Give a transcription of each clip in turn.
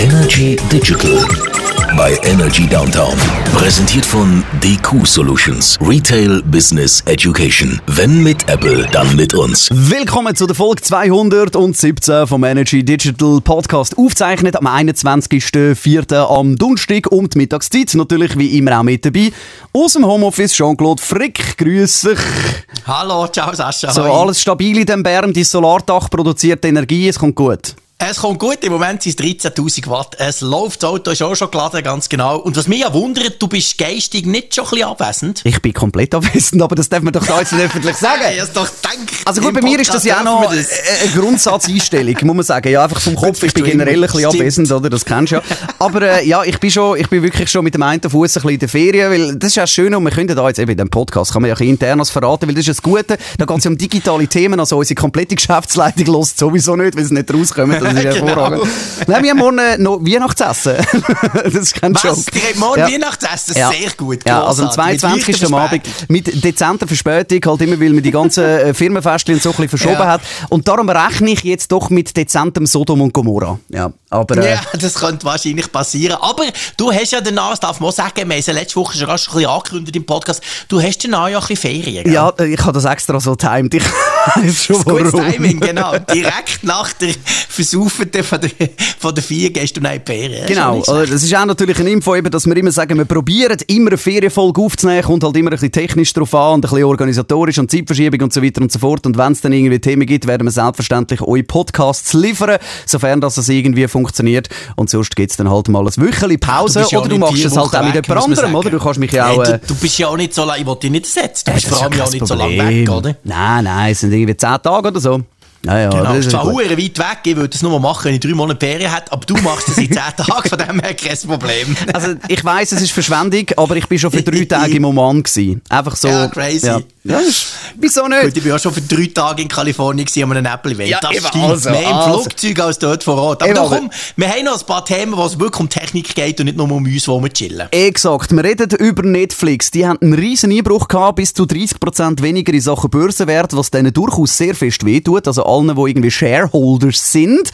Energy Digital bei Energy Downtown. Präsentiert von DQ Solutions. Retail Business Education. Wenn mit Apple, dann mit uns. Willkommen zu der Folge 217 vom Energy Digital Podcast. Aufzeichnet am 21.04. am Donnerstag um die Mittagszeit. Natürlich wie immer auch mit dabei. Aus dem Homeoffice Jean-Claude Frick. Grüß dich. Hallo, ciao Sascha. So, alles stabil in dem Bern. Dein Solardach produziert Energie. Es kommt gut. Es kommt gut, im Moment sind es 13.000 Watt. Es läuft, das Auto ist auch schon geladen, ganz genau. Und was mich ja wundert, du bist geistig nicht schon ein bisschen abwesend. Ich bin komplett abwesend, aber das darf man doch da jetzt nicht öffentlich sagen. Ich hab's doch gedacht. Also gut, bei mir ist das ja auch noch eine Grundsatzeinstellung, muss man sagen. Ja, einfach vom Kopf, ich bin generell ein bisschen immer. abwesend, oder? Das kennst du ja. Aber äh, ja, ich bin, schon, ich bin wirklich schon mit dem einen Fuß ein bisschen in der Ferien, weil das ist ja schön und wir können da jetzt eben in dem Podcast, kann man ja ein internes verraten, weil das ist das Gute, da geht es ja um digitale Themen, also unsere komplette Geschäftsleitung lässt sowieso nicht, weil sie nicht rauskommen, das ist Genau. hervorragend. Nein, wir haben morgen äh, noch Weihnachtsessen. das ist kein Was? Joke. Die haben morgen Ja. Weihnachtsessen? Ja. Sehr gut. Ja, also am grossartig. Mit 22. leichter Abend mit dezenter Verspätung, halt immer, weil man die ganzen äh, Firmenfestchen so ein bisschen verschoben Ja. hat. Und darum rechne ich jetzt doch mit dezentem Sodom und Gomorra. Ja, aber äh, Ja, das könnte wahrscheinlich passieren. Aber du hast ja danach, das darf man auch sagen, wir haben es letzte Woche schon rasch ein bisschen angekündigt im Podcast, du hast danach ja ein bisschen Ferien. gell? ja, äh, ich habe das extra so timed. Ich weiß schon Gutes warum. Timing, genau. Direkt nach der Versaufenden von der, von der vier gehst du in Ferien. Genau, also das ist auch natürlich eine Info, eben, dass wir immer sagen, wir probieren immer eine Ferienfolge aufzunehmen, kommt halt immer ein bisschen technisch drauf an und ein bisschen organisatorisch und Zeitverschiebung und so weiter und so fort. Und wenn es dann irgendwie Themen gibt, werden wir selbstverständlich eure Podcasts liefern, sofern das irgendwie funktioniert. Und sonst gibt es dann halt mal ein Wöcheli Pause ja oder auch du machst es halt auch mit jemand anderem, oder? Du kannst mich ja auch... Äh, du, du bist ja auch nicht so lange, ich wollte dich nicht ersetzen, du bist vor allem ja auch nicht so lange weg, oder? Nein, nein, es sind irgendwie 10 Tage oder so. Ja, ja, Genau, das ist zwar weit weg, ich würde es nur machen, wenn ich drei Monate Ferien hätte, aber du machst es in zehn Tagen, von dem her kein Problem. Also, ich weiss, es ist Verschwendung, aber ich bin schon für drei Tage im Oman gewesen. Einfach so. Ja, crazy. Ja, ja wieso Gut, nicht? ich war auch schon für drei Tage in Kalifornien an einem Apple-Event. Ja, das eben, stimmt. also, mehr im also. Flugzeug als dort vor Ort. Aber Eben, da aber- komm, wir haben noch ein paar Themen, wo es wirklich um Technik geht und nicht nur um uns, wo wir chillen. Exakt. Wir reden über Netflix. Die haben einen riesen Einbruch gehabt, bis zu 30% weniger in Sachen Börsenwert, was denen durchaus sehr fest wehtut. Also allen, die irgendwie Shareholders sind.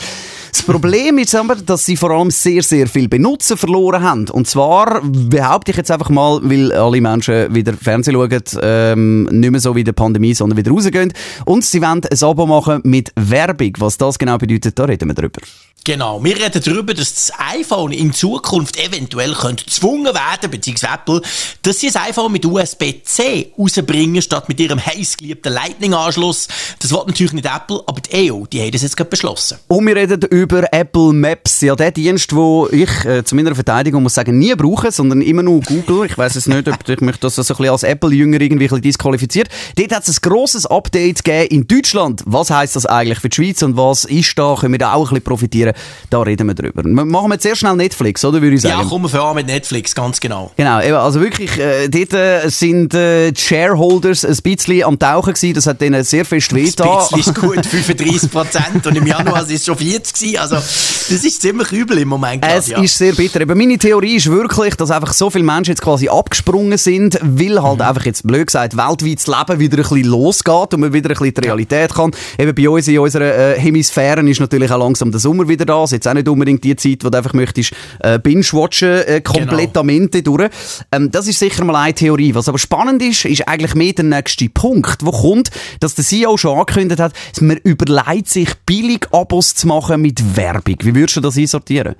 Das Problem ist aber, dass sie vor allem sehr, sehr viel Benutzer verloren haben. Und zwar behaupte ich jetzt einfach mal, weil alle Menschen wieder Fernsehen schauen, ähm, nicht mehr so wie in der Pandemie, sondern wieder rausgehen. Und sie wollen ein Abo machen mit Werbung. Was das genau bedeutet, da reden wir drüber. Genau, wir reden darüber, dass das iPhone in Zukunft eventuell könnte gezwungen werden, beziehungsweise Apple, dass sie das iPhone mit USB-C rausbringen, statt mit ihrem heißgeliebten Lightning-Anschluss. Das will natürlich nicht Apple, aber die EU, die haben das jetzt gerade beschlossen. Und wir reden über Apple Maps. Ja, der Dienst, wo ich äh, zu meiner Verteidigung muss sagen, nie brauche, sondern immer nur Google. Ich weiß es nicht, ob ich mich das so ein bisschen als Apple-Jünger irgendwie ein bisschen disqualifiziert. Dort hat es ein grosses Update gegeben in Deutschland. Was heisst das eigentlich für die Schweiz und was ist da? Können wir da auch ein bisschen profitieren? Da reden wir drüber. Wir machen wir sehr schnell Netflix, oder würde ich sagen? Ja, kommen wir vor mit Netflix, ganz genau. Genau, eben, also wirklich, äh, dort äh, sind äh, die Shareholders ein bisschen am Tauchen gewesen. Das hat denen sehr fest Das wehgetan. bisschen ist gut, 35 Prozent. Und im Januar war es schon 40 gewesen. Also, das ist ziemlich übel im Moment. gerade, Es ja. ist sehr bitter. Aber meine Theorie ist wirklich, dass einfach so viele Menschen jetzt quasi abgesprungen sind, weil halt Mhm. einfach jetzt blöd gesagt weltweit das Leben wieder ein bisschen losgeht und man wieder ein bisschen die Realität kann. Eben bei uns in unserer äh, Hemisphäre ist natürlich auch langsam der Sommer wieder da. Es ist jetzt auch nicht unbedingt die Zeit, wo du einfach möchtest äh, binge-watchen, äh, komplettamente durch. Ähm, das ist sicher mal eine Theorie. Was aber spannend ist, ist eigentlich mehr der nächste Punkt, wo kommt, dass der CEO schon angekündigt hat, man überlegt sich, billig Abos zu machen mit Werbung. Wie würdest du das einsortieren?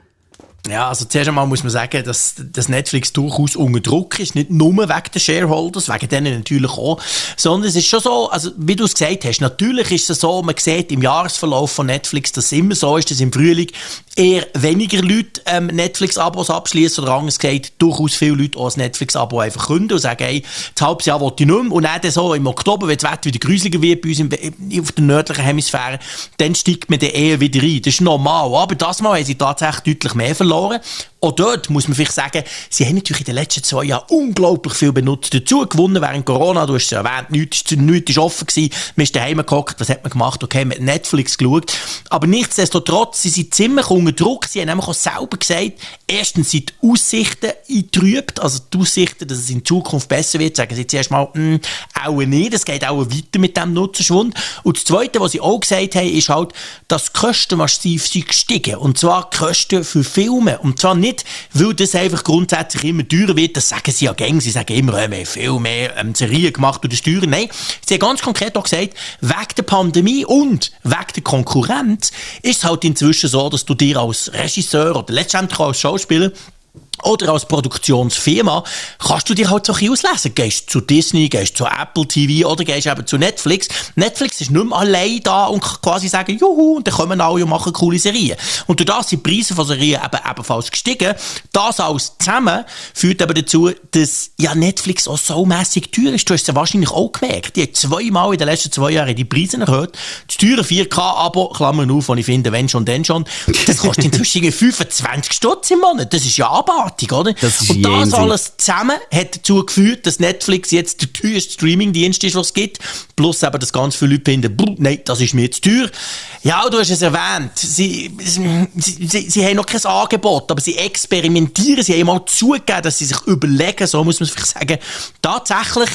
Ja, also zuerst einmal muss man sagen, dass, dass Netflix durchaus unter Druck ist. Nicht nur wegen der Shareholders, wegen denen natürlich auch. Sondern es ist schon so, also wie du es gesagt hast, natürlich ist es so, man sieht im Jahresverlauf von Netflix, dass es immer so ist, dass im Frühling eher weniger Leute ähm, Netflix-Abos abschließen oder anders gesagt, durchaus viele Leute auch ein Netflix-Abo einfach künden und sagen, hey, das halbes Jahr will ich nicht mehr. Und dann so im Oktober, wenn das Wetter wieder gruseliger wird bei uns im, auf der nördlichen Hemisphäre, dann steigt man dann eher wieder rein. Das ist normal. Aber das Mal haben sie tatsächlich deutlich mehr verloren. porque auch dort muss man vielleicht sagen, sie haben natürlich in den letzten zwei Jahren unglaublich viel benutzt dazu gewonnen während Corona. Du hast es erwähnt, nichts, nichts ist offen gewesen. Man ist daheim geguckt, was hat man gemacht? Okay, mit Netflix geschaut. Aber nichtsdestotrotz, sie sind ziemlich unter Druck. Sie haben nämlich auch selber gesagt, erstens sind die Aussichten eingetrübt, also die Aussichten, dass es in Zukunft besser wird, sagen sie zuerst mal, mh, hm, auch nicht, es geht auch weiter mit dem Nutzerschwund. Und das Zweite, was sie auch gesagt haben, ist halt, dass die Kosten massiv sind gestiegen. Und zwar die Kosten für Filme. Und zwar nicht, weil das einfach grundsätzlich immer teurer wird, das sagen sie ja gängig, sie sagen immer, äh, wir haben viel mehr ähm, Serien gemacht und das teurer. Nein, sie haben ganz konkret auch gesagt, wegen der Pandemie und wegen der Konkurrenz ist es halt inzwischen so, dass du dir als Regisseur oder letztendlich als Schauspieler oder als Produktionsfirma kannst du dir halt so ein bisschen auslesen. Gehst zu Disney, gehst zu Apple TV oder gehst eben zu Netflix. Netflix ist nicht mehr allein da und kann quasi sagen, juhu, und dann kommen alle und machen coole Serien. Und durch das sind die Preise von Serien eben ebenfalls gestiegen. Das alles zusammen führt aber dazu, dass ja Netflix auch so mässig teuer ist. Du hast es ja wahrscheinlich auch gemerkt. Die haben zweimal in den letzten zwei Jahren die Preise erhöht. Das teure 4K-Abo, Klammern auf, und ich finde, wenn schon, denn schon, das kostet inzwischen 25 Stutz im Monat. Das ist ja abartig abartig, oder? Das ist und das Jenseits. alles zusammen hat dazu geführt, dass Netflix jetzt der teuerste Streamingdienst ist, was es gibt. Plus eben, dass ganz viele Leute finden, "Buh, nein, das ist mir zu teuer. Ja, du hast es erwähnt. Sie, sie, sie, sie haben noch kein Angebot, aber sie experimentieren. Sie haben mal zugegeben, dass sie sich überlegen, so muss man es vielleicht sagen, tatsächlich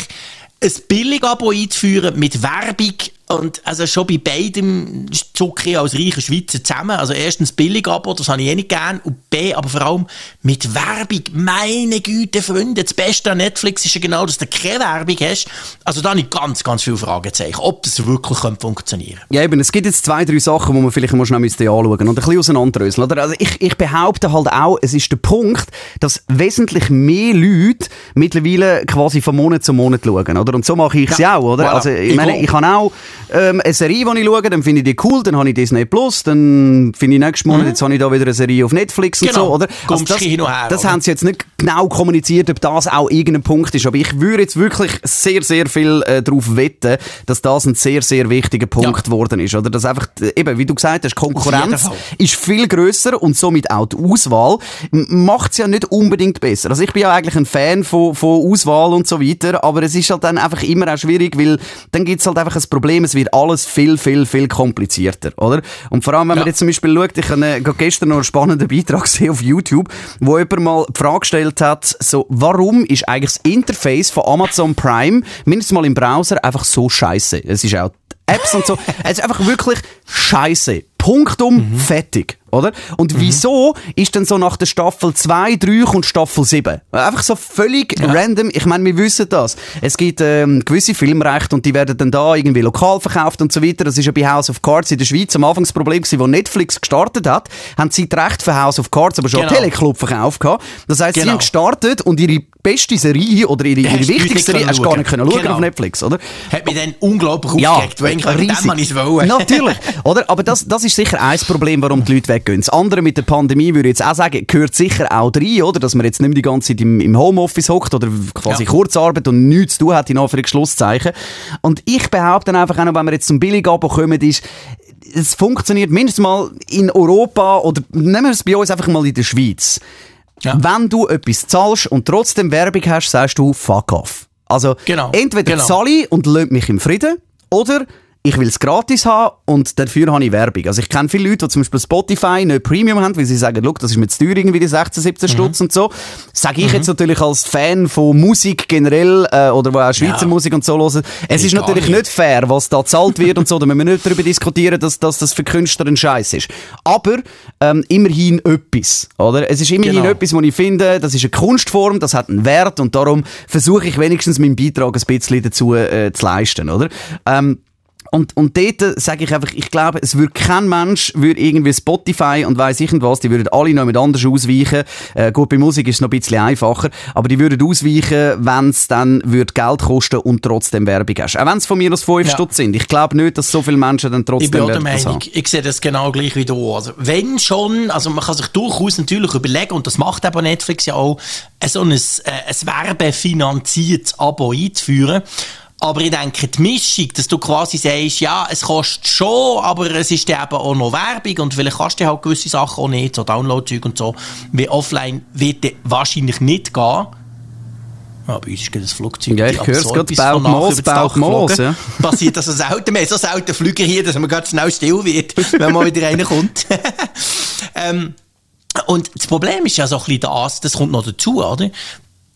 ein Billigabo einzuführen mit Werbung und also schon bei beidem zucke ich als reicher Schweizer zusammen. Also erstens Billigabo, das habe ich eh nicht gern. Und B, aber vor allem mit Werbung. Meine Güte, Freunde, das Beste an Netflix ist ja genau, dass du keine Werbung hast. Also da habe ich ganz, ganz viele Fragezeichen, ob das wirklich funktionieren könnte. Ja, eben, es gibt jetzt zwei, drei Sachen, die man vielleicht mal schnell müsste anschauen und ein bisschen auseinanderdröseln. Oder? Also ich, ich behaupte halt auch, es ist der Punkt, dass wesentlich mehr Leute mittlerweile quasi von Monat zu Monat schauen. Oder? Und so mache ich es ja. Auch. Oder? voilà. Also, ich Ich meine, ich habe auch ähm, eine Serie, die ich schaue, dann finde ich die cool, dann habe ich Disney Plus, dann finde ich nächsten Monat, jetzt habe ich da wieder eine Serie auf Netflix und Mhm. Genau. so. Oder? Kommst das, hin und her, das oder? haben sie jetzt nicht genau kommuniziert, ob das auch irgendein Punkt ist. Aber ich würde jetzt wirklich sehr, sehr viel äh, darauf wetten, dass das ein sehr, sehr wichtiger Punkt geworden ist. Oder? Dass einfach, äh, eben, wie du gesagt hast, Konkurrenz ist viel grösser und somit auch die Auswahl macht es ja nicht unbedingt besser. Also ich bin ja eigentlich ein Fan von, von Auswahl und so weiter, aber es ist halt dann einfach immer auch schwierig, weil dann gibt es halt einfach ein Problem, es wird alles viel, viel, viel komplizierter, oder? Und vor allem, wenn man Ja. jetzt zum Beispiel schaut, ich habe äh, gestern noch einen spannenden Beitrag gesehen auf YouTube, wo jemand mal die Frage gestellt hat, so, warum ist eigentlich das Interface von Amazon Prime, mindestens mal im Browser, einfach so scheiße? Es ist auch Apps und so, es ist einfach wirklich scheiße. Punktum, fertig. Oder? Und wieso ist denn so nach der Staffel 2, 3 kommt Staffel 7? Einfach so völlig random. Ich meine, wir wissen das. Es gibt ähm, gewisse Filmrechte und die werden dann da irgendwie lokal verkauft und so weiter. Das ist ja bei House of Cards in der Schweiz am Anfang das Problem gewesen, wo Netflix gestartet hat, haben sie die Rechte für House of Cards aber schon Genau. Teleclub verkauft gehabt. Das heisst, sie Genau. haben gestartet und ihre beste Serie oder ihre, ihre wichtigste Serie hast du gar nicht können schauen Genau. auf Netflix, oder? Hat mich dann unglaublich Ja, aufgeregt, weil eigentlich es wollen. Natürlich, oder? Aber das, das ist sicher ein Problem, warum die Leute weggehen. Das andere mit der Pandemie würde ich jetzt auch sagen, gehört sicher auch rein, oder? Dass man jetzt nicht mehr die ganze Zeit im, im Homeoffice hockt oder quasi Ja. Kurzarbeit und nichts zu tun hat, in Anführungszeichen. Und ich behaupte einfach auch noch, wenn wir jetzt zum Billigabo kommen, ist, es funktioniert mindestens mal in Europa oder nehmen wir es bei uns einfach mal in der Schweiz. Ja. Wenn du etwas zahlst und trotzdem Werbung hast, sagst du fuck off. Also Genau, entweder genau. zahle ich und lönt mich im Frieden oder ich will es gratis haben und dafür habe ich Werbung. Also ich kenne viele Leute, die zum Beispiel Spotify nicht Premium haben, weil sie sagen, Look, das ist mir zu teuer, irgendwie die 16, 17 Mhm. Stutz und so. Sage ich jetzt natürlich als Fan von Musik generell äh, oder wo auch Schweizer Ja. Musik und so hören, es Nee, ist natürlich nicht. nicht fair, was da gezahlt wird und so. Da müssen wir nicht darüber diskutieren, dass, dass das für Künstler ein Scheiß ist. Aber ähm, immerhin etwas, oder? Es ist immerhin Genau. etwas, was ich finde, das ist eine Kunstform, das hat einen Wert und darum versuche ich wenigstens meinen Beitrag ein bisschen dazu äh, zu leisten, oder? Ähm, und, und dort sage ich einfach, ich glaube, es würde kein Mensch, würde irgendwie Spotify und weiss ich nicht was, die würden alle noch mit anders ausweichen. Äh, gut, bei Musik ist es noch ein bisschen einfacher, aber die würden ausweichen, wenn es dann würde Geld kosten und trotzdem Werbung hast. Auch wenn es von mir aus 5 Ja. Stutz sind. Ich glaube nicht, dass so viele Menschen dann Ich bin trotzdem auch der werden das Meinung, haben. ich sehe das genau gleich wie du. Also, wenn schon, also man kann sich durchaus natürlich überlegen, und das macht eben Netflix ja auch, äh, so ein, äh, ein werbefinanziertes Abo einzuführen. Aber ich denke, die Mischung, dass du quasi sagst, ja, es kostet schon, aber es ist eben auch noch Werbung und vielleicht kannst du halt gewisse Sachen auch nicht, so Download-Zeug und so, wie offline wird wahrscheinlich nicht gehen. Ja, bei uns ist das Flugzeug. Ja, ich höre es gerade, baut Moos, baut Moos. Ja. Passiert das so selten. Wir haben so selten Flüge hier, dass man ganz schnell still wird, wenn mal wieder einer kommt. ähm, und das Problem ist ja so ein bisschen das, das kommt noch dazu, oder?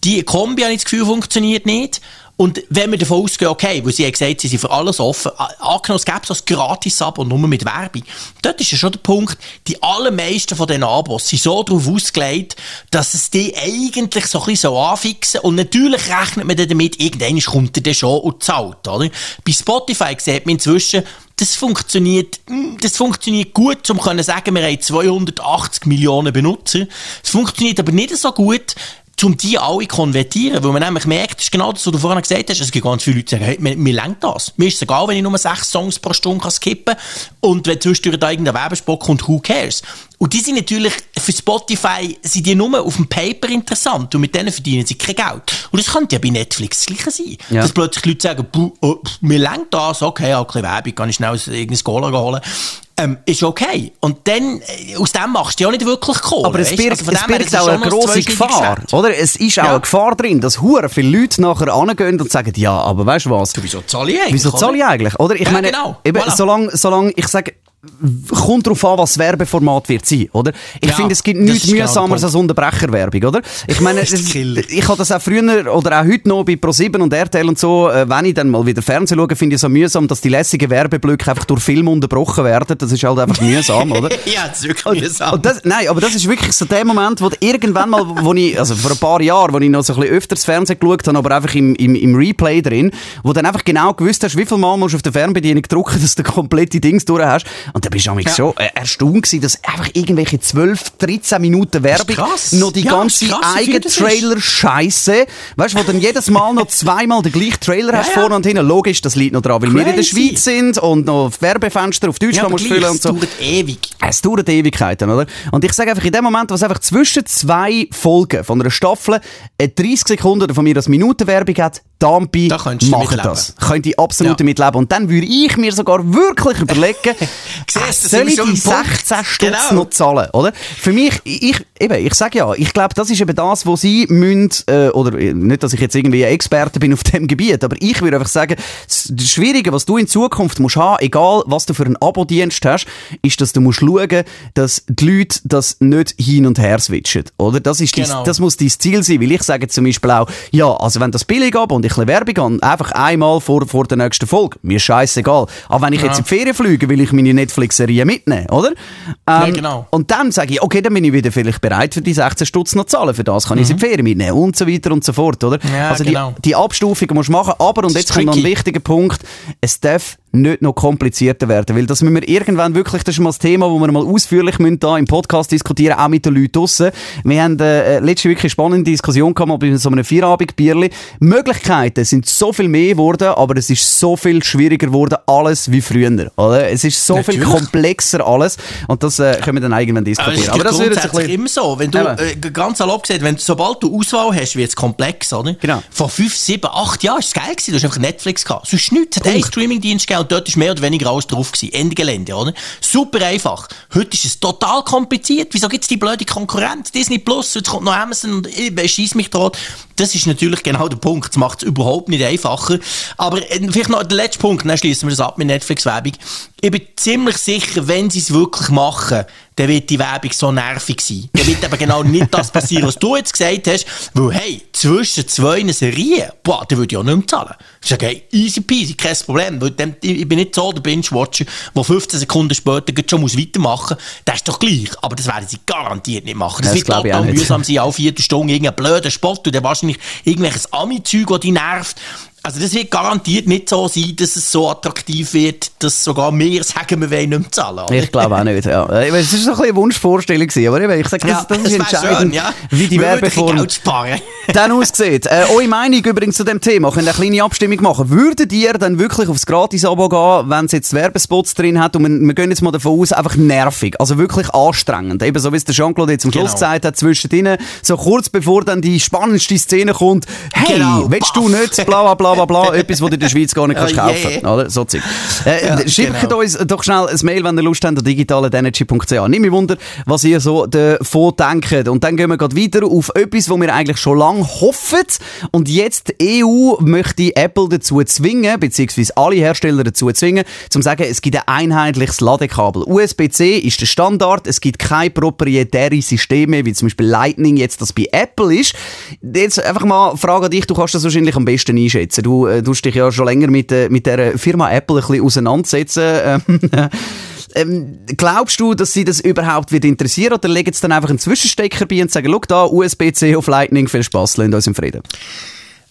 Die Kombi, habe ich das Gefühl, funktioniert nicht. Und wenn wir davon ausgehen, okay, weil sie haben gesagt, sie sind für alles offen, angenommen, es gäbe so ein Gratis-Abo nur mit Werbung, dort ist ja schon der Punkt, die allermeisten von diesen Abos sind so darauf ausgelegt, dass es die eigentlich so ein bisschen so anfixen und natürlich rechnet man dann damit, irgendwann kommt er dann schon und zahlt, oder? Bei Spotify sieht man inzwischen, das funktioniert, hm, das funktioniert gut, um zu sagen, wir haben 280 Millionen Benutzer. Es funktioniert aber nicht so gut, um die alle konvertieren. Weil man nämlich merkt, das ist genau das, was du vorhin gesagt hast, es gibt ganz viele Leute, die sagen, hey, mir, mir lenkt das. Mir ist es egal, wenn ich nur sechs Songs pro Stunde kann skippen kann und wenn zwischendurch da irgendein Werbespot kommt, who cares? Und die sind natürlich, für Spotify sind die nur auf dem Paper interessant und mit denen verdienen sie kein Geld. Und das könnte ja bei Netflix das Gleiche sein. Ja. Dass plötzlich Leute sagen, oh, mir lenkt das, okay, auch ein bisschen Werbung, kann ich schnell irgendein Cola holen ähm, ist okay. Und dann, äh, aus dem machst du ja nicht wirklich Kohle. Aber es birgt, also es birgt auch eine grosse Gefahr, oder? Es ist auch ja. eine Gefahr drin, dass hure viele Leute nachher angehen und sagen, ja, aber weißt du was? Du, wieso zahle ich eigentlich? Wieso zahle ich eigentlich, oder? Ich ja, meine, genau. eben, voilà. solange, solange, ich sage, kommt darauf an, was das Werbeformat wird sein, oder? Ich ja, finde, es gibt nichts mühsameres als Unterbrecherwerbung, oder? Ich meine, ich habe das auch früher oder auch heute noch bei Pro7 und RTL und so, äh, wenn ich dann mal wieder Fernsehen schaue, finde ich es so mühsam, dass die lässigen Werbeblöcke einfach durch Film unterbrochen werden. Das ist halt einfach mühsam, oder? ja, das ist wirklich mühsam. Das, nein, aber das ist wirklich so der Moment, wo irgendwann mal, wo ich, also vor ein paar Jahren, wo ich noch so ein bisschen öfters Fernsehen geschaut habe, aber einfach im, im, im Replay drin, wo dann einfach genau gewusst hast, wie viel Mal musst du auf der Fernbedienung drücken, dass du komplette Dings durch hast. Und dann bist du ja. schon äh, erstaunt gewesen, dass einfach irgendwelche 12, 13 Minuten Werbung noch die ja, ganze Eigentrailer-Scheiße, weißt du, wo dann jedes Mal noch zweimal den gleichen Trailer ja, hast, ja. vorne und hinten. Logisch, das liegt noch dran, weil Crazy. wir in der Schweiz sind und noch Werbefenster auf Deutschland musst füllen und so. Es dauert ewig. Es dauert Ewigkeiten, oder? Und ich sage einfach, in dem Moment, was einfach zwischen zwei Folgen von einer Staffel 30 Sekunden von mir als Minutenwerbung hat, Dampi, da mach das. Könnte ich absolut ja. damit leben. Und dann würde ich mir sogar wirklich überlegen, Siehst, soll ich die 16 Stutz genau. noch zahlen, oder? Für mich, ich, eben, ich sage ja, ich glaube, das ist eben das, wo sie müssen, äh, oder äh, nicht, dass ich jetzt irgendwie ein Experte bin auf dem Gebiet, aber ich würde einfach sagen, das Schwierige, was du in Zukunft musst haben, egal was du für einen Abo-Dienst hast, ist, dass du musst schauen, dass die Leute das nicht hin und her switchen, oder? Das ist genau. dies, das muss dein Ziel sein, weil ich sage zum Beispiel auch, ja, also wenn das billig ab und ich ein Werbung habe, einfach einmal vor, vor der nächsten Folge, mir scheißegal. Aber wenn ich ja. jetzt in die Ferien fliege, will ich meine Netflix-Serie mitnehmen, oder? Ähm, ja, genau. Und dann sage ich, okay, dann bin ich wieder vielleicht bereit für die 16 Stutz noch zahlen, für das kann mhm. ich in die Ferien mitnehmen und so weiter und so fort, oder? Ja, also genau. die, die Abstufung musst du machen, aber, und jetzt kommt noch ein wichtiger Punkt, es darf nicht noch komplizierter werden. Weil das müssen wir irgendwann wirklich, das ist mal das Thema, wo wir mal ausführlich müssen da im Podcast diskutieren, auch mit den Leuten draussen. Wir haben äh, letzte wirklich spannende Diskussion gehabt, bei so einem Vierabend-Bierli. Möglichkeiten sind so viel mehr geworden, aber es ist so viel schwieriger geworden, alles wie früher. Oder? Es ist so Natürlich. viel komplexer alles und das äh, können wir dann irgendwann diskutieren. Aber, aber das wird jetzt immer so. Wenn du, äh, ganz salopp gesagt, wenn, sobald du Auswahl hast, wird es komplex, oder? Genau. Vor fünf, sieben, acht Jahren war es geil gewesen. Du hast einfach Netflix gehabt. Sonst nichts. Es hat Streamingdienst gegeben und dort war mehr oder weniger alles drauf gewesen. Ende Gelände, oder? Super einfach. Heute ist es total kompliziert. Wieso gibt es die blöde Konkurrenz? Disney Plus, jetzt kommt noch Amazon und ich schieß mich dort. Das ist natürlich genau der Punkt. Das macht es überhaupt nicht einfacher. Aber äh, vielleicht noch der letzte Punkt, dann schließen wir das ab mit Netflix-Werbung. Ich bin ziemlich sicher, wenn sie es wirklich machen, dann wird die Werbung so nervig sein. Dann wird eben genau nicht das passieren, was du jetzt gesagt hast. Weil, hey, zwischen zwei Serien, boah, da würde ich auch nicht mehr zahlen. Ich sage, hey, easy peasy, kein Problem. Weil dem, ich bin nicht so der Binge-Watcher, der 15 Sekunden später schon muss weitermachen muss. Das ist doch gleich. Aber das werden sie garantiert nicht machen. Das, das wird total mühsam sein, alle vier Stunden irgendein blöder Spot und dann wahrscheinlich irgendwelches Ami-Zeug, das dich nervt. Also das wird garantiert nicht so sein, dass es so attraktiv wird, dass sogar wir sagen, wir wollen nicht mehr zahlen. Oder? Ich glaube auch nicht, ja. Es war so ein eine Wunschvorstellung, aber ich sage, das, das, ist entscheidend, schön, ja. wie die Werbeform dann aussieht. Äh, eure Meinung übrigens zu dem Thema, könnt eine kleine Abstimmung machen. Würdet ihr dann wirklich aufs Gratis-Abo gehen, wenn es jetzt Werbespots drin hat und wir, wir gehen jetzt mal davon aus, einfach nervig, also wirklich anstrengend. Eben so wie es der Jean-Claude jetzt am Schluss genau. gesagt hat, zwischendrin, so kurz bevor dann die spannendste Szene kommt, hey, genau. willst du nicht, bla bla bla bla bla, etwas, was du in der Schweiz gar nicht kannst Oh, kaufen yeah. oder? So Zeug. Äh, Ja, schickt genau. uns doch schnell ein Mail, wenn ihr Lust habt, an digitalenergy.ch. Nimm mich wunder, was ihr so davon denkt. Und dann gehen wir gerade weiter auf etwas, wo wir eigentlich schon lange hoffen. Und jetzt die EU möchte Apple dazu zwingen, beziehungsweise alle Hersteller dazu zwingen, zum zu sagen, es gibt ein einheitliches Ladekabel. USB-C ist der Standard, es gibt keine proprietären Systeme, wie zum Beispiel Lightning jetzt das bei Apple ist. Jetzt einfach mal Frage an dich, du kannst das wahrscheinlich am besten einschätzen. Du äh, tust dich ja schon länger mit, äh, mit der Firma Apple ein bisschen auseinandersetzen. Ähm, ähm, glaubst du, dass sie das überhaupt wird interessieren oder legen sie dann einfach einen Zwischenstecker bei und sagen, schau da, USB-C auf Lightning, viel Spaß, lasst uns im Frieden.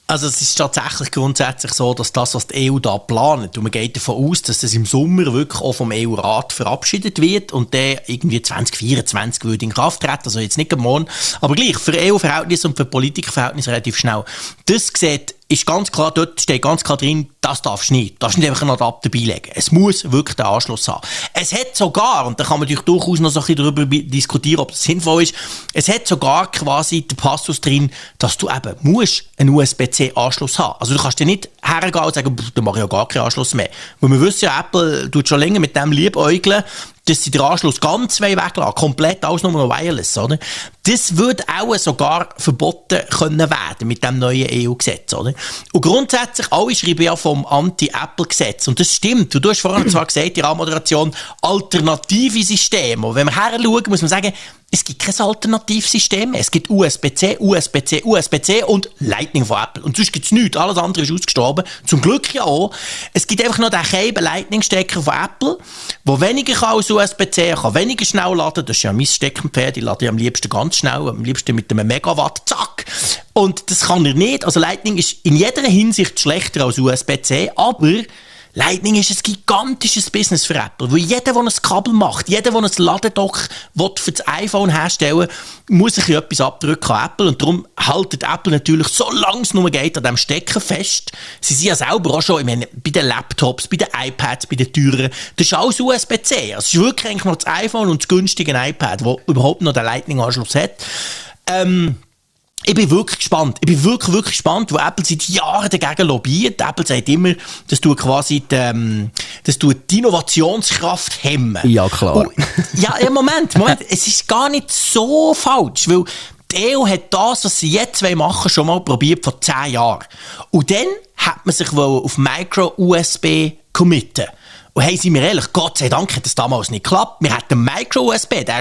Also es ist tatsächlich grundsätzlich so, dass das, was die EU da plant, und man geht davon aus, dass das im Sommer wirklich auch vom EU-Rat verabschiedet wird und der irgendwie 2024 würde in Kraft treten, also jetzt nicht am Morgen, aber gleich für EU-Verhältnisse und für Politikerverhältnisse relativ schnell. Das sieht ist ganz klar, dort steht ganz klar drin, das darfst du nicht. Du darfst nicht einfach einen Adapter beilegen. Es muss wirklich den Anschluss haben. Es hat sogar, und da kann man natürlich durchaus noch so ein bisschen darüber diskutieren, ob das sinnvoll ist, es hat sogar quasi den Passus drin, dass du eben musst einen USB-C-Anschluss haben. Also du kannst dir nicht hergehen und sagen, "Pff, dann mache ich ja gar keinen Anschluss mehr. Weil wir wissen ja, Apple tut schon länger mit dem liebäugeln, dass sie den Anschluss ganz weit weglassen. Komplett alles nur noch wireless, oder? Das würde auch sogar verboten können werden mit dem neuen EU-Gesetz, oder? Und grundsätzlich, alle schreiben ja vom Anti-Apple-Gesetz. Und das stimmt. Du hast vorhin zwar gesagt, in der Anmoderation, alternative Systeme. Und wenn wir her schauen, muss man sagen, es gibt kein Alternativsystem. Es gibt USB-C, USB-C, USB-C und Lightning von Apple. Und sonst gibt es nichts. Alles andere ist ausgestorben. Zum Glück ja auch. Es gibt einfach noch den Cable Lightning-Stecker von Apple, der weniger kann als USB-C, kann weniger schnell laden. Das ist ja mein Steckenpferd. Ich lade ja am liebsten ganz schnell, am liebsten mit einem Megawatt. Zack! Und das kann er nicht. Also Lightning ist in jeder Hinsicht schlechter als USB-C, aber Lightning ist ein gigantisches Business für Apple, weil jeder, der ein Kabel macht, jeder, der ein Ladedock für das iPhone herstellen muss sich etwas abdrücken an Apple und darum haltet Apple natürlich, solange es nur geht, an dem Stecker fest. Sie sind ja selber auch schon, ich meine, bei den Laptops, bei den iPads, bei den Türen, das ist alles USB-C. Also es ist wirklich eigentlich noch das iPhone und das günstige iPad, das überhaupt noch den Lightning-Anschluss hat. Ähm, ich bin wirklich gespannt. Ich bin wirklich, wirklich gespannt, wo Apple seit Jahren dagegen lobbyiert. Apple sagt immer, das tut quasi die, ähm, das tut die Innovationskraft hemmen. Ja, klar. Und, ja, ja, Moment, Moment. es ist gar nicht so falsch, weil die EU hat das, was sie jetzt machen wollen, schon mal probiert vor 10 Jahren. Und dann hat man sich auf Micro-USB committen. Und hey, sind wir ehrlich, Gott sei Dank hat das damals nicht geklappt. Wir hatten Micro-USB, der,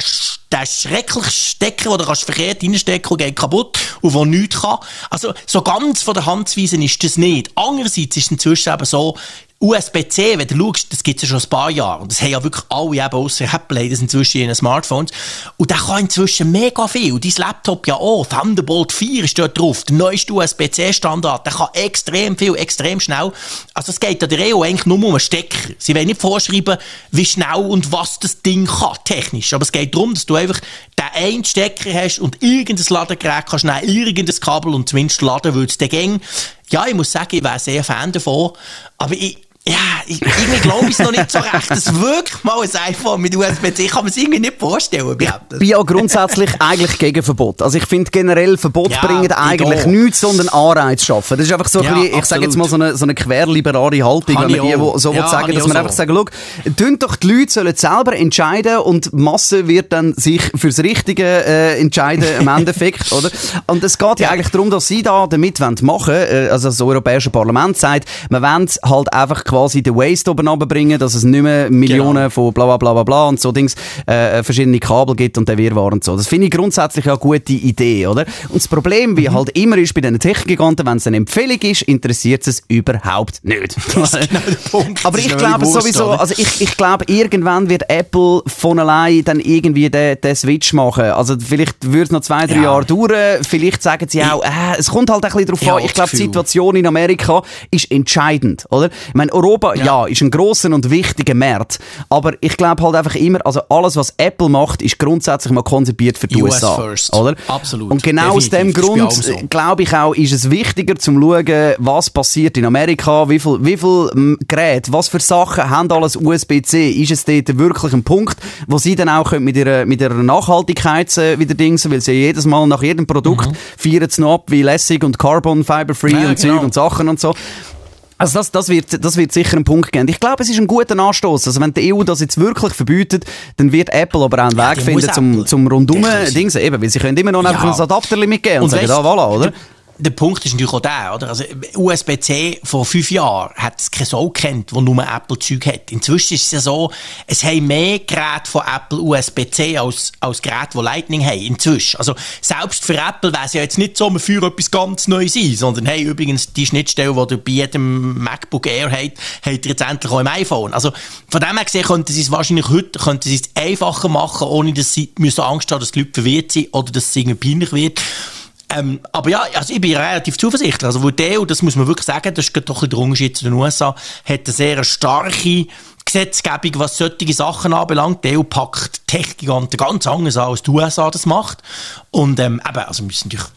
der schreckliche Stecker, den du kannst verkehrt reinstecken und geht kaputt und der nichts kann. Also, so ganz von der Hand zu weisen ist das nicht. Andererseits ist es inzwischen eben so, USB-C, wenn du schaust, das gibt es ja schon ein paar Jahre. Und das haben ja wirklich alle eben ausser Apple haben das inzwischen in ihren Smartphones. Und der kann inzwischen mega viel. Dein Laptop ja auch. Thunderbolt 4 ist dort drauf. Der neueste USB-C-Standard. Der kann extrem viel, extrem schnell. Also es geht an der EU eigentlich nur um einen Stecker. Sie wollen nicht vorschreiben, wie schnell und was das Ding kann, technisch. Aber es geht darum, dass du einfach den einen Stecker hast und irgendein Ladegerät kannst nehmen, irgendein Kabel und zumindest laden willst. Der Gang, ja, ich muss sagen, ich wäre sehr Fan davon. Aber ich, ja, ich, irgendwie glaube ich es noch nicht so recht. Das wirklich mal ein iPhone mit USB-C. Ich kann mir es irgendwie nicht vorstellen. Ich bin ja grundsätzlich eigentlich gegen Verbot. Also ich finde generell, Verbot Ja, bringen ich eigentlich nichts, sondern Anreiz schaffen. Das ist einfach so ein Ja, bisschen, ich sage jetzt mal so eine, so eine querliberale Haltung, Kann wenn man die wo, so Ja, sagen, dass man einfach so. sagen, schau, tun doch die Leute sollen selber entscheiden und die Masse wird dann sich fürs Richtige äh, entscheiden im Endeffekt, oder? Und es geht ja. Eigentlich darum, dass sie da damit wollen machen, äh, also das Europäische Parlament sagt, man wollen halt einfach quasi den Waste oben runterbringen, dass es nicht mehr Millionen Genau. von bla bla bla bla und so Dings, äh, verschiedene Kabel gibt und der Wirrwarr und so. Das finde ich grundsätzlich eine gute Idee, oder? Und das Problem, Mhm. wie halt immer ist bei diesen Tech-Giganten, wenn es eine Empfehlung ist, interessiert es überhaupt nicht. Das ist genau der Punkt. Aber ich glaube sowieso, also ich, ich glaube, irgendwann wird Apple von allein dann irgendwie den, den Switch machen. Also vielleicht würde es noch zwei, drei Ja. Jahre dauern. Vielleicht sagen sie auch, äh, es kommt halt ein bisschen drauf Ich an. Ich glaube, die. Situation in Amerika ist entscheidend, oder? Ich meine, Europa, ja. Ja. ist ein grosser und wichtiger Markt. Aber ich glaube halt einfach immer, also alles, was Apple macht, ist grundsätzlich mal konzipiert für die US USA. first. Oder? Absolut. Und genau aus dem Definitiv. Ist bei Grund, so. glaube ich auch, ist es wichtiger zum schauen, was passiert in Amerika, wie viel, wie viel ähm, Geräte, was für Sachen haben alles USB-C, ist es dort wirklich ein Punkt, wo sie dann auch mit ihrer, mit ihrer Nachhaltigkeit äh, wieder dingsen, weil sie jedes Mal nach jedem Produkt feiern es noch ab, wie lässig und Carbon Fiber Free Ja, und Zeug genau. und Sachen und so. Also das, das, wird, das wird sicher ein Punkt geben. Ich glaube, es ist ein guter Anstoß. Also wenn die EU das jetzt wirklich verbietet, dann wird Apple aber auch einen Weg finden zum, zum rundum Dings. Eben, weil sie können immer noch ja. einfach ein Adapter mitgeben und, und sagen, da, voilà, oder? Der Punkt ist natürlich auch der, oder? Also, USB-C vor fünf Jahren hat es keine Sau kennt, wo nur Apple-Zeug hat. Inzwischen ist es ja so, es haben mehr Geräte von Apple USB-C als, als Geräte, die Lightning haben. Inzwischen. Also, selbst für Apple wäre es ja jetzt nicht so, man führt etwas ganz Neues ein, sondern hey, übrigens, die Schnittstelle, die ihr bei jedem MacBook Air habt, habt ihr jetzt endlich auch im iPhone. Also, von dem her gesehen, könnten sie es wahrscheinlich heute, könnten sie es einfacher machen, ohne dass sie müssen Angst haben, dass die Leute verwirrt sind oder dass es irgendwie peinlich wird. Ähm, aber ja, also ich bin relativ zuversichtlich. Also, wo der, und das muss man wirklich sagen, das ist doch der Unterschied zu den USA, hat eine sehr starke Gesetzgebung, was solche Sachen anbelangt. Die EU packt Tech-Giganten ganz anders an, als die USA das macht. Und ähm, eben, also wir müssen natürlich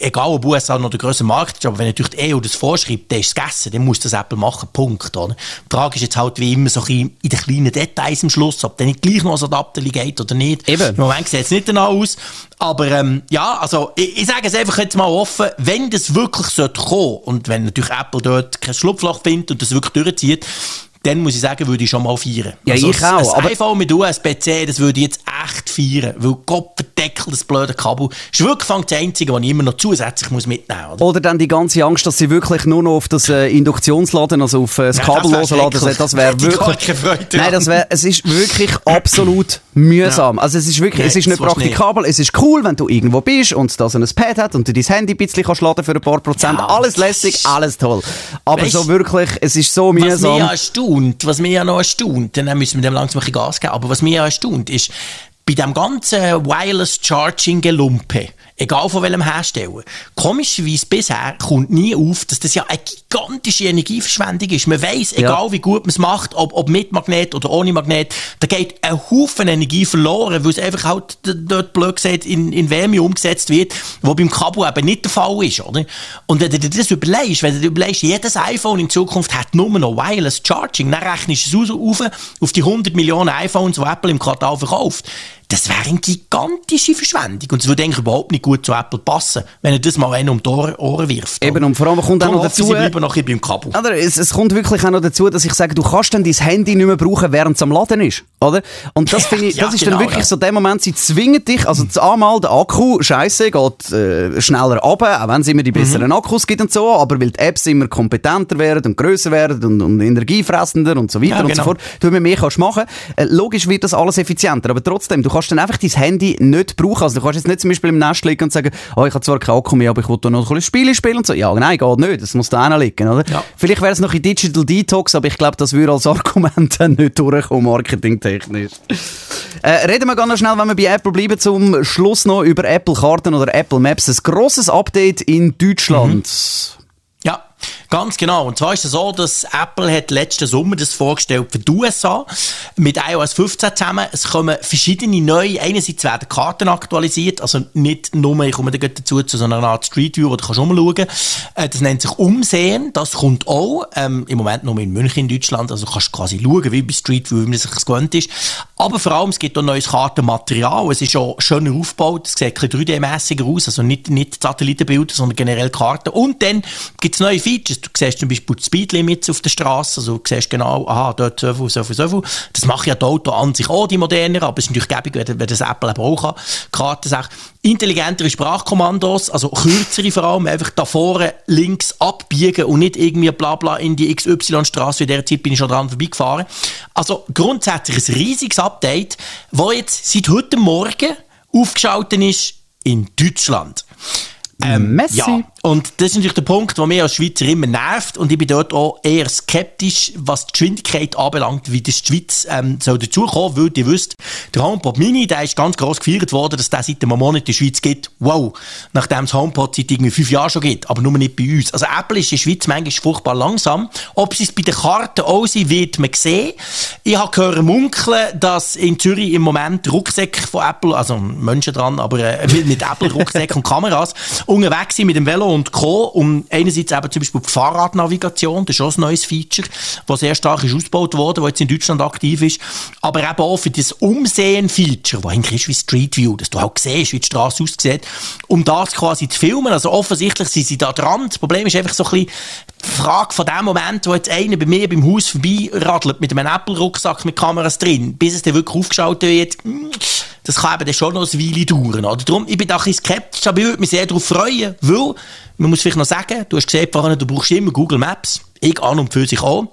egal ob USA noch der grösste Markt ist, aber wenn natürlich die EU das vorschreibt, dann ist es gegessen, dann muss das Apple machen, Punkt. Oder? Die Frage ist jetzt halt wie immer so ein in den kleinen Details am Schluss, ob dann nicht gleich noch ein Adapter geht oder nicht. Eben. Im Moment sieht es nicht danach aus. Aber ähm, ja, also ich, ich sage es einfach jetzt mal offen, wenn das wirklich sollte kommen und wenn natürlich Apple dort kein Schlupfloch findet und das wirklich durchzieht, dann muss ich sagen, würde ich schon mal feiern. Ja, also ich auch. Ein iPhone mit USB-C, das würde ich jetzt echt feiern. Weil Gott verdeckelt das blöde Kabel. Das ist wirklich das Einzige, was ich immer noch zusätzlich muss mitnehmen muss. Oder? oder dann die ganze Angst, dass sie wirklich nur noch auf das äh, Induktionsladen, also auf äh, das ja, kabellose Laden setzen. Das wäre wirklich... Nein, das wär, es ist wirklich absolut mühsam. Ja. Also es ist wirklich, nee, es ist nicht praktikabel. Nicht. Es ist cool, wenn du irgendwo bist und da so ein Pad hat und du dein Handy ein bisschen kannst laden für ein paar Prozent. Ja, alles lässig, alles toll. Aber weißt, so wirklich, es ist so mühsam erstaunt, was mich ja noch erstaunt, dann müssen wir dem langsam ein Gas geben, aber was mich ja erstaunt ist, bei dem ganzen Wireless Charging Gelumpe, egal von welchem Hersteller, komischerweise bisher kommt nie auf, dass das ja eine gigantische Energieverschwendung ist. Man weiss, egal ja. wie gut man es macht, ob, ob mit Magnet oder ohne Magnet, da geht ein Haufen Energie verloren, weil es einfach halt dort blöd gesagt in, in Wärme umgesetzt wird, wo beim Kabel eben nicht der Fall ist, oder? Und wenn du dir das überlegst, wenn du dir überlegst, jedes iPhone in Zukunft hat nur noch Wireless Charging, dann rechnest du es auf, auf die 100 Millionen iPhones, die Apple im Quartal verkauft das wäre eine gigantische Verschwendung. Und es würde eigentlich überhaupt nicht gut zu Apple passen, wenn er das mal einen um die Ohren wirft. Eben, und vor allem kommt auch noch dazu... Sie bleiben noch beim Kabel. Oder, es, es, kommt wirklich auch noch dazu, dass ich sage, du kannst dann dein Handy nicht mehr brauchen, während es am Laden ist. Oder? Und das, ich, das ja, ist genau, dann wirklich ja. so der Moment, sie zwingen dich, also einmal der Akku, scheiße, geht äh, schneller runter, auch wenn es immer die besseren mhm. Akkus gibt und so, aber weil die Apps immer kompetenter werden und grösser werden und, und energiefressender und so weiter ja, genau. und so genau. fort, du mehr kannst machen. Äh, logisch wird das alles effizienter, aber trotzdem, du kannst kannst dann einfach dein Handy nicht brauchen. Also du kannst jetzt nicht zum Beispiel im Nest liegen und sagen, oh, ich habe zwar keinen Akku mehr, aber ich will noch ein Spiele spielen und so. Ja, nein, geht nicht. Das muss da auch liegen, oder? Ja. Vielleicht wäre es noch in Digital Detox, aber ich glaube, das würde als Argument dann nicht durchkommen, marketingtechnisch. Äh, reden wir ganz schnell, wenn wir bei Apple bleiben, zum Schluss noch über Apple-Karten oder Apple Maps. Ein grosses Update in Deutschland. Mhm. Ganz genau. Und zwar ist es so, dass Apple hat letzten Sommer das vorgestellt für die USA mit iOS 15 zusammen. Es kommen verschiedene neue, einerseits werden Karten aktualisiert, also nicht nur, ich komme da dazu, zu so einer Art Street View, wo du kannst umschauen. Äh, das nennt sich Umsehen, das kommt auch, ähm, im Moment nur in München in Deutschland, also kannst du quasi schauen, wie bei Street View, wie man sich das gewöhnt ist. Aber vor allem, es gibt auch neues Kartenmaterial, es ist auch schöner aufgebaut, es sieht ein bisschen 3D-mässiger aus, also nicht, nicht Satellitenbilder, sondern generell Karten. Und dann gibt es neue Features, du siehst zum Beispiel die Speedlimits auf der Straße, also du siehst genau, aha, dort so viel, so viel, so viel. Das macht ja die Auto an sich auch, die moderner, aber es ist natürlich gäbig, wenn, wenn das Apple eben auch kann. Karten sagt, intelligentere Sprachkommandos, also kürzere vor allem, einfach da vorne links abbiegen und nicht irgendwie bla bla in die XY-Straße, in der Zeit bin ich schon dran vorbeigefahren. Also grundsätzlich ein riesiges Update, das jetzt seit heute Morgen aufgeschaltet ist in Deutschland. Ähm, Messi. Ja, und das ist natürlich der Punkt, der mich als Schweizer immer nervt. Und ich bin dort auch eher skeptisch, was die Geschwindigkeit anbelangt, wie das die Schweiz ähm, soll dazukommen, weil ihr wisst, der HomePod Mini, der ist ganz gross gefeiert worden, dass der seit einem Monat in der Schweiz gibt. Wow! Nachdem es HomePod seit irgendwie fünf Jahren schon gibt, aber nur nicht bei uns. Also Apple ist in der Schweiz manchmal furchtbar langsam. Ob sie es bei den Karten auch sind, wird man sehen. Ich habe gehört munkeln, dass in Zürich im Moment Rucksäcke von Apple, also Menschen dran, aber äh, mit Apple-Rucksäcken und Kameras, unterwegs sind mit dem Velo und Co. Um einerseits eben zum Beispiel die Fahrradnavigation, das ist auch ein neues Feature, das sehr stark ist ausgebaut wurde, das jetzt in Deutschland aktiv ist. Aber eben auch für das Umsehen-Feature, das eigentlich ist wie Street View, dass du halt siehst, wie die Straße aussieht, um das quasi zu filmen. Also offensichtlich sind sie da dran. Das Problem ist einfach so ein bisschen, Frage von dem Moment, wo jetzt einer bei mir beim Haus vorbeiradelt mit einem Apple-Rucksack mit Kameras drin, bis es dann wirklich aufgeschaltet wird, das kann eben schon noch eine Weile dauern. Oder? Darum, ich bin da ein bisschen skeptisch, aber ich würde mich sehr darauf freuen, weil, man muss vielleicht noch sagen, du hast vorhin, du brauchst immer Google Maps. Ich an und für sich auch.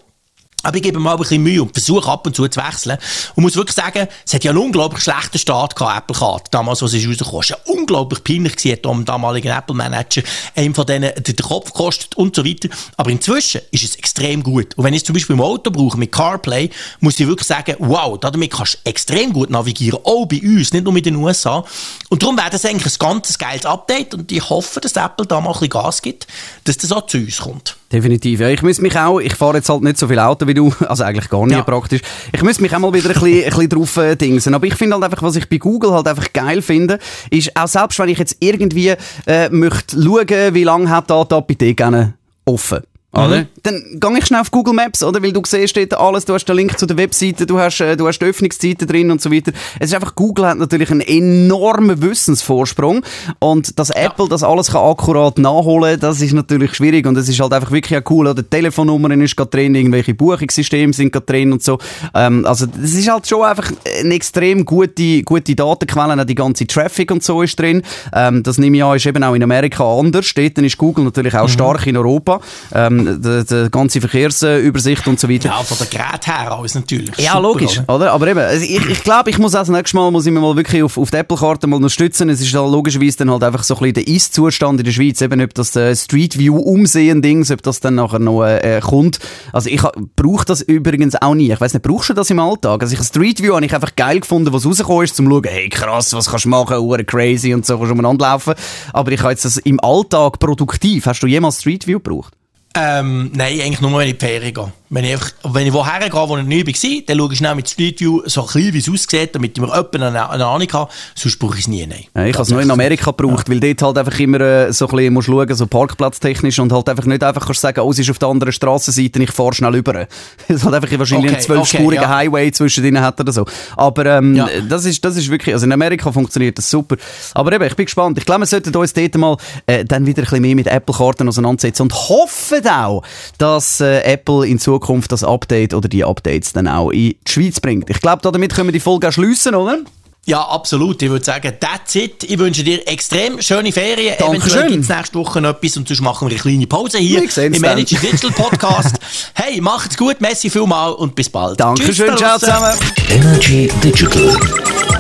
Aber ich gebe mir mal ein bisschen Mühe und versuche ab und zu zu wechseln. Und muss wirklich sagen, es hat ja einen unglaublich schlechten Start gehabt, Apple Card. Damals, als es rausgekommen ist. Ja unglaublich peinlich gewesen, am damaligen Apple Manager einem von denen den Kopf gekostet und so weiter. Aber inzwischen ist es extrem gut. Und wenn ich es zum Beispiel im Auto brauche, mit CarPlay, muss ich wirklich sagen, wow, damit kannst du extrem gut navigieren. Auch bei uns, nicht nur mit den USA. Und darum wäre das eigentlich ein ganz geiles Update und ich hoffe, dass Apple da mal ein bisschen Gas gibt, dass das auch zu uns kommt. Definitiv. Ja, ich muss mich auch, ich fahre jetzt halt nicht so viel Auto wie du, also eigentlich gar nicht ja. praktisch. Ich muss mich auch mal wieder ein bisschen, ein bisschen drauf äh, dingsen. Aber ich finde halt einfach, was ich bei Google halt einfach geil finde, ist auch selbst wenn ich jetzt irgendwie äh, möchte schauen, wie lange hat da die Apotheke offen oder? Mhm. Dann gehe ich schnell auf Google Maps, oder? Weil du siehst dort alles, du hast den Link zu der Webseite, du hast, äh, du hast Öffnungszeiten drin und so weiter. Es ist einfach, Google hat natürlich einen enormen Wissensvorsprung. Und dass ja. Apple das alles kann akkurat nachholen das ist natürlich schwierig. Und es ist halt einfach wirklich auch cool, oder? Die Telefonnummer ist gerade drin, irgendwelche Buchungssysteme sind gerade drin und so. Ähm, also, das ist halt schon einfach eine extrem gute, gute Datenquelle, auch die ganze Traffic und so ist drin. Ähm, das nehme ich an, ist eben auch in Amerika anders. Dort ist Google natürlich auch mhm. stark in Europa. Ähm, die, die ganze Verkehrsübersicht und so weiter. Ja, von der Gerät her alles natürlich. Ja, Super, logisch, oder? oder? Aber eben, also ich, ich glaube, ich muss das nächste Mal, muss ich mir mal wirklich auf, auf die Apple-Karte mal unterstützen. Es ist halt logischerweise dann halt einfach so ein bisschen der Ist-Zustand in der Schweiz, eben ob das äh, Street View umsehen Dings, ob das dann nachher noch äh, kommt. Also ich brauche das übrigens auch nie. Ich weiß nicht, brauchst du das im Alltag? Also ich Street View habe ich einfach geil gefunden, was rausgekommen ist, zum schauen, hey krass, was kannst du machen, hure crazy und so kannst du umeinander laufen. Aber ich habe jetzt das im Alltag produktiv. Hast du jemals Street View gebraucht? Ähm, nein, eigentlich nur, wenn ich in die Ferien gehe. Wenn ich, einfach, wenn ich woher gehe, wo ich nie war, dann schaue ich schnell mit Street View so ein bisschen, wie es aussieht, damit ich mir jemanden eine, eine Ahnung habe. Sonst brauche ich es nie, nein. Ja, ich habe es nur in Amerika gebraucht, ja. weil dort halt einfach immer äh, so ein bisschen musst schauen, so parkplatztechnisch und halt einfach nicht einfach kannst sagen, oh, es ist auf der anderen Strassenseite, ich fahre schnell über. Es hat einfach wahrscheinlich okay, einen zwölfspurigen okay, ja. Highway zwischendrin hat oder so. Aber ähm, ja. das, ist, das ist wirklich, also in Amerika funktioniert das super. Aber eben, ich bin gespannt. Ich glaube, wir sollten uns dort mal äh, dann wieder ein bisschen mehr mit Apple-Karten auseinandersetzen und hoffen auch, dass äh, Apple in Zukunft das Update oder die Updates dann auch in die Schweiz bringt. Ich glaube, damit können wir die Folge schliessen, oder? Ja, absolut. Ich würde sagen, that's it. Ich wünsche dir extrem schöne Ferien. Dankeschön. Eventuell gibt es nächste Woche noch etwas und sonst machen wir eine kleine Pause hier im Energy Digital Podcast. hey, macht's gut, Messi vielmal und bis bald. Dankeschön, Tschüss, ciao zusammen. Energy Digital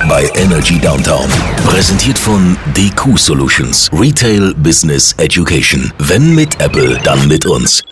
bei Energy Downtown. Präsentiert von DQ Solutions. Retail Business Education. Wenn mit Apple, dann mit uns.